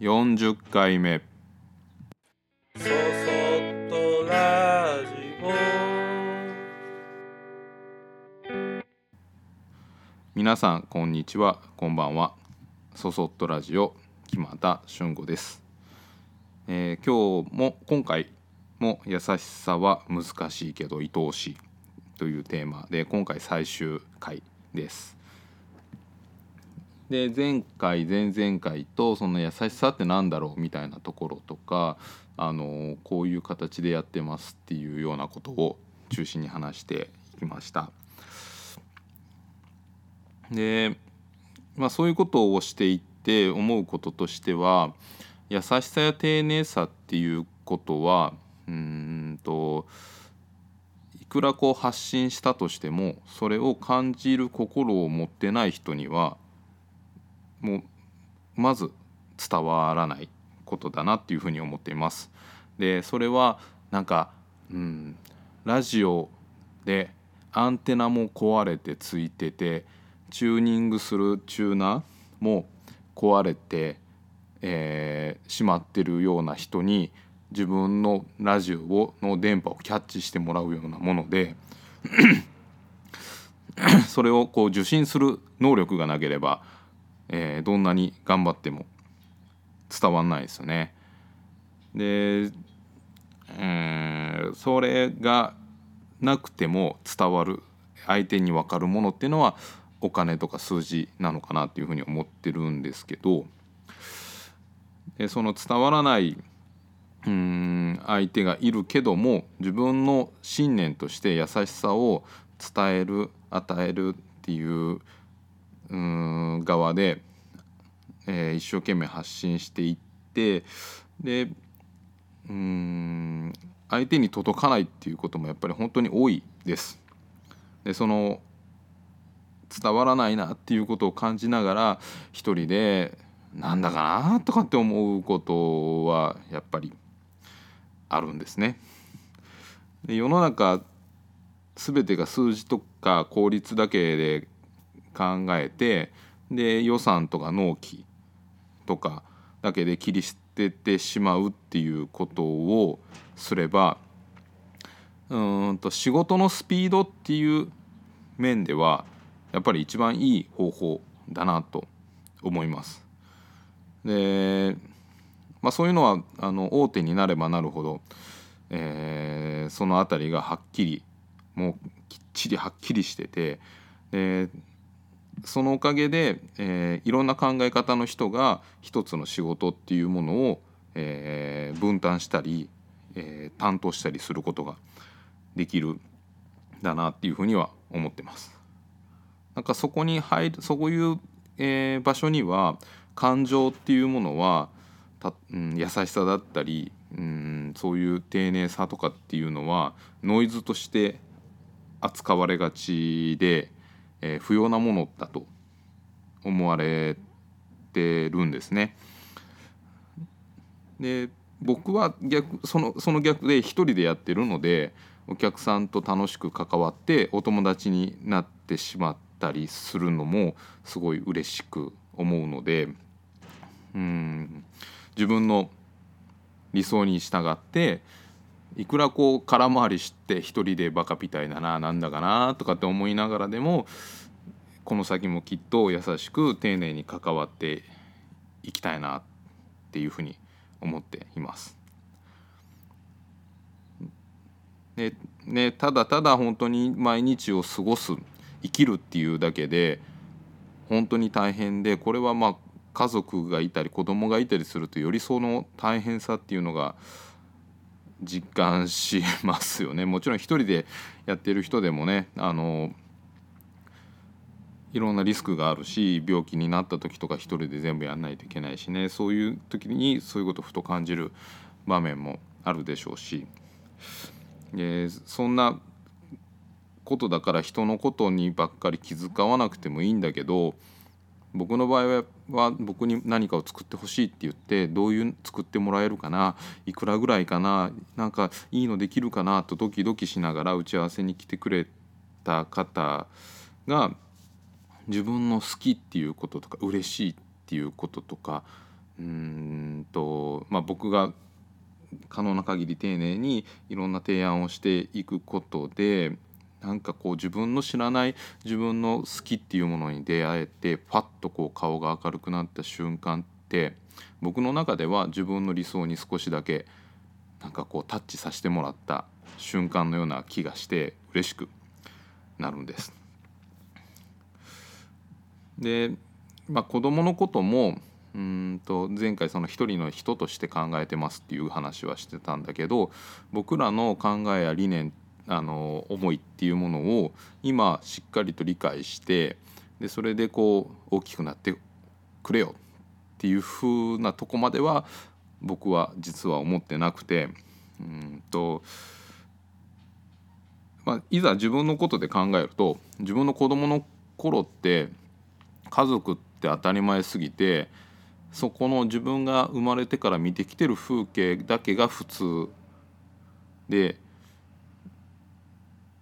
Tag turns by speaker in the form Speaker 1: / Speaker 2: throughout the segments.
Speaker 1: 40回目。
Speaker 2: そそっとラジ
Speaker 1: 皆さんこんにちは。こんばんは。そそっとラジオ木俣俊吾です、えー今日も今回も優しさは難しいけど愛おしいというテーマで今回最終回ですで前回前々回とその優しさってなんだろうみたいなところとかあのこういう形でやってますっていうようなことを中心に話していきました。で、まあ、そういうことをしていって思うこととしては優しさや丁寧さっていうことはうんといくらこう発信したとしてもそれを感じる心を持ってない人にはもうまず伝わらないことだなっていうふうに思っています。でそれはなんか、うん、ラジオでアンテナも壊れてついててチューニングするチューナーも壊れて、えーしまってるような人に自分のラジオをの電波をキャッチしてもらうようなもので それをこう受信する能力がなければ、えーどんなに頑張っても伝わんないですよね。で、えーそれがなくても伝わる相手に分かるものっていうのはお金とか数字なのかなっていうふうに思ってるんですけどでその伝わらないうん相手がいるけども自分の信念として優しさを伝える与えるっていううん側で、えー一生懸命発信していってでうん相手に届かないっていうこともやっぱり本当に多いです。でその伝わらないなっていうことを感じながら一人でなんだかなとかって思うことはやっぱりあるんですね。で世の中全てが数字とか効率だけで考えてで予算とか納期とかだけで切り捨ててしまうっていうことをすればうんと仕事のスピードっていう面ではやっぱり一番いい方法だなと思います。で、まあ、そういうのはあの大手になればなるほど、えーその辺りがはっきりもうきっちりはっきりしててでそのおかげで、えーいろんな考え方の人が一つの仕事っていうものを、えー分担したり、えー担当したりすることができるだなっていうふうには思ってます。なんかそこに入るそういう、えー場所には感情っていうものはた、うん、優しさだったり、うん、そういう丁寧さとかっていうのはノイズとして扱われがちで、えー不要なものだと思われてるんですね。で僕は逆そのその逆で一人でやってるのでお客さんと楽しく関わってお友達になってしまったりするのもすごい嬉しく思うのでうん自分の理想に従っていくらこう空回りして一人でバカみたいだななんだかなとかって思いながらでもこの先もきっと優しく丁寧に関わっていきたいなっていうふうに思っています。でね、ただただ本当に毎日を過ごす生きるっていうだけで本当に大変でこれはまあ家族がいたり子供がいたりするとよりその大変さっていうのが実感しますよね。もちろん一人でやってる人でもねあのいろんなリスクがあるし病気になった時とか一人で全部やんないといけないしねそういう時にそういうことをふと感じる場面もあるでしょうし、でそんなことだから人のことにばっかり気遣わなくてもいいんだけど僕の場合はやっは僕に何かを作ってほしいって言ってどういう作ってもらえるかないくらぐらいかななんかいいのできるかなとドキドキしながら打ち合わせに来てくれた方が自分の好きっていうこととか嬉しいっていうこととかうんと、まあ、僕が可能な限り丁寧にいろんな提案をしていくことでなんかこう自分の知らない自分の好きっていうものに出会えてパッとこう顔が明るくなった瞬間って僕の中では自分の理想に少しだけなんかこうタッチさせてもらった瞬間のような気がして嬉しくなるんです。で、まあ、子供のこともうんと前回その一人の人として考えてますっていう話はしてたんだけど僕らの考えや理念あの思いっていうものを今しっかりと理解してでそれでこう大きくなってくれよっていう風なとこまでは僕は実は思ってなくてうんと、まあ、いざ自分のことで考えると自分の子供の頃って家族って当たり前すぎてそこの自分が生まれてから見てきてる風景だけが普通で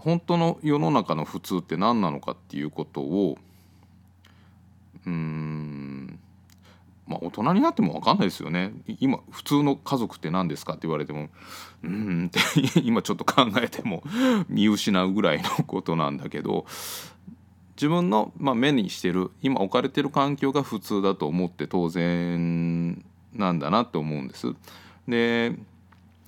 Speaker 1: 本当の世の中の普通って何なのかっていうことをうんまあ大人になっても分かんないですよね今普通の家族って何ですかって言われてもうんって 今ちょっと考えても見失うぐらいのことなんだけど自分の、まあ、目にしてる今置かれてる環境が普通だと思って当然なんだなって思うんです。で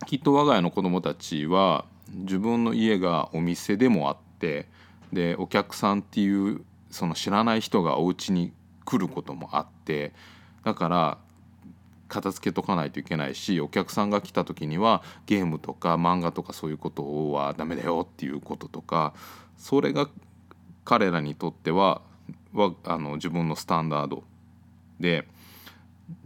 Speaker 1: きっと我が家の子供たちは自分の家がお店でもあってでお客さんっていうその知らない人がお家に来ることもあってだから片付けとかないといけないしお客さんが来た時にはゲームとか漫画とかそういうことはダメだよっていうこととかそれが彼らにとってははあの自分のスタンダードで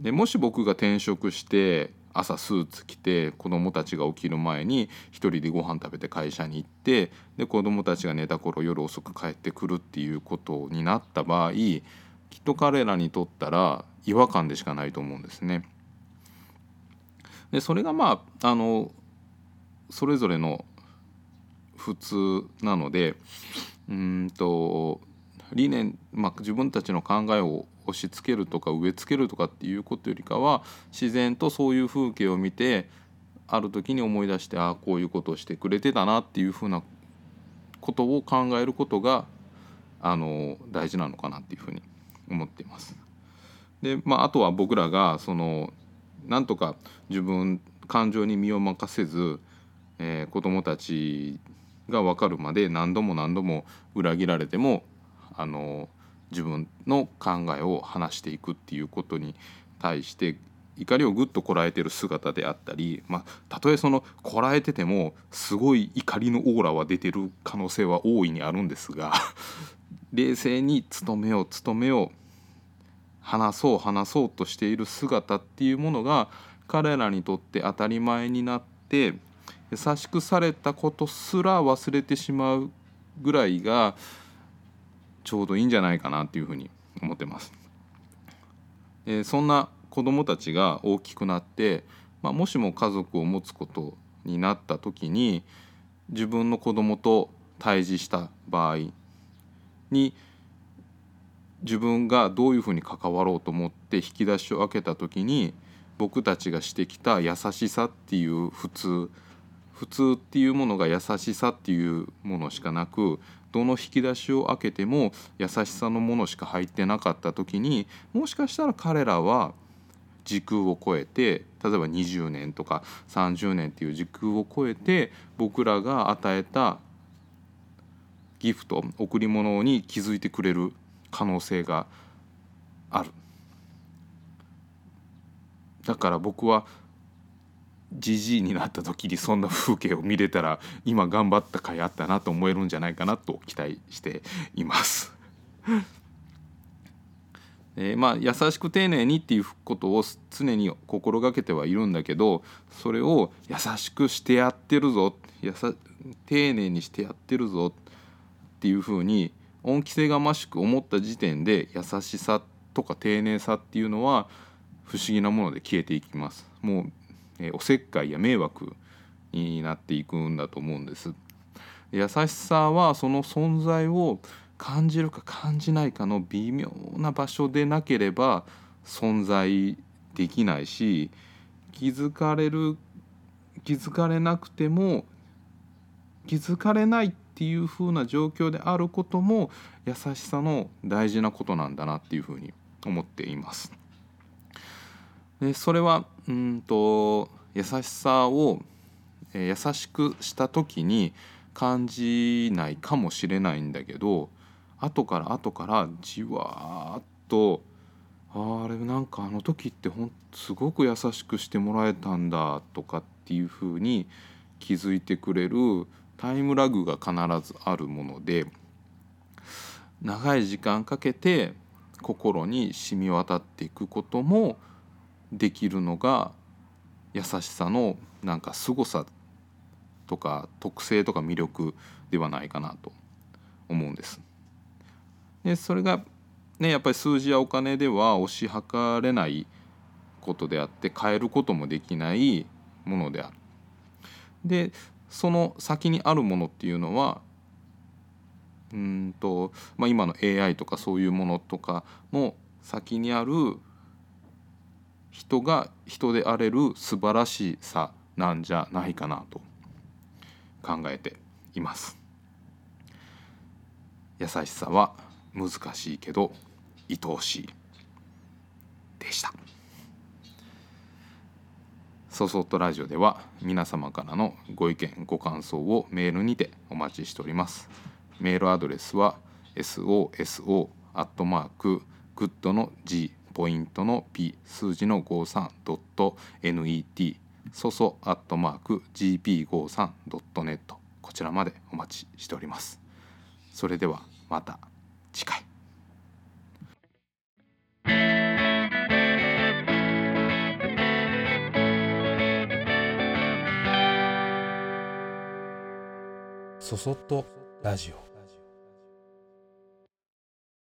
Speaker 1: でもし僕が転職して朝スーツ着て子供たちが起きる前に一人でご飯食べて会社に行ってで子供たちが寝た頃夜遅く帰ってくるっていうことになった場合きっと彼らにとったら違和感でしかないと思うんですね。でそれがまああのそれぞれの普通なのでうんと理念、まあ、自分たちの考えを押し付けるとか植え付けるとかっていうことよりかは自然とそういう風景を見てある時に思い出してああこういうことをしてくれてたなっていうふうなことを考えることがあの大事なのかなっていうふうに思っています。でまあ、あとは僕らがそのなんとか自分感情に身を任せず、えー、子どもたちが分かるまで何度も何度も裏切られてもあの自分の考えを話していくっていうことに対して怒りをぐっとこらえてる姿であったり、まあ、たとえそのこらえててもすごい怒りのオーラは出てる可能性は大いにあるんですが 冷静に努めよう努めよう話そう話そうとしている姿っていうものが彼らにとって当たり前になって優しくされたことすら忘れてしまうぐらいがちょうどいいんじゃないかなっていうふうに思ってます。え、そんな子どもたちが大きくなって、まあ、もしも家族を持つことになった時に自分の子供と対峙した場合に自分がどういうふうに関わろうと思って引き出しを開けた時に僕たちがしてきた優しさっていう普通普通っていうものが優しさっていうものしかなくどの引き出しを開けても優しさのものしか入ってなかった時にもしかしたら彼らは時空を超えて例えば20年とか30年っていう時空を超えて僕らが与えたギフト贈り物に気づいてくれる可能性がある。だから僕はじじいになった時にそんな風景を見れたら今頑張った甲斐あったなと思えるんじゃないかなと期待しています えー、まあ優しく丁寧にっていうことを常に心がけてはいるんだけどそれを優しくしてやってるぞやさ丁寧にしてやってるぞっていうふうに恩着せがましく思った時点で優しさとか丁寧さっていうのは不思議なもので消えていきます。もう、え、おせっかいや迷惑になっていくんだと思うんです。優しさはその存在を感じるか感じないかの微妙な場所でなければ存在できないし気づかれる気づかれなくても気づかれないっていう風な状況であることも優しさの大事なことなんだなっていう風に思っています。でそれはうんと優しさを、えー優しくした時に感じないかもしれないんだけど後から後からじわーっとあれなんかあの時ってほんすごく優しくしてもらえたんだとかっていう風に気づいてくれるタイムラグが必ずあるもので長い時間かけて心に染み渡っていくこともできるのが優しさのなんか凄さとか特性とか魅力ではないかなと思うんです。でそれがねやっぱり数字やお金では推し量れないことであって変えることもできないものである。でその先にあるものっていうのはうんと、まあ、今の AI とかそういうものとかの先にある人が人であれる素晴らしさなんじゃないかなと考えています。優しさは難しいけど愛おしいでした。そそっとラジオでは皆様からのご意見ご感想をメールにてお待ちしております。メールアドレスは soso アットマークグッドの G ポイントの P 数字の 53.net そそアットマーク gp53.net こちらまでお待ちしております。それではまた次回。
Speaker 2: そそっとラジオ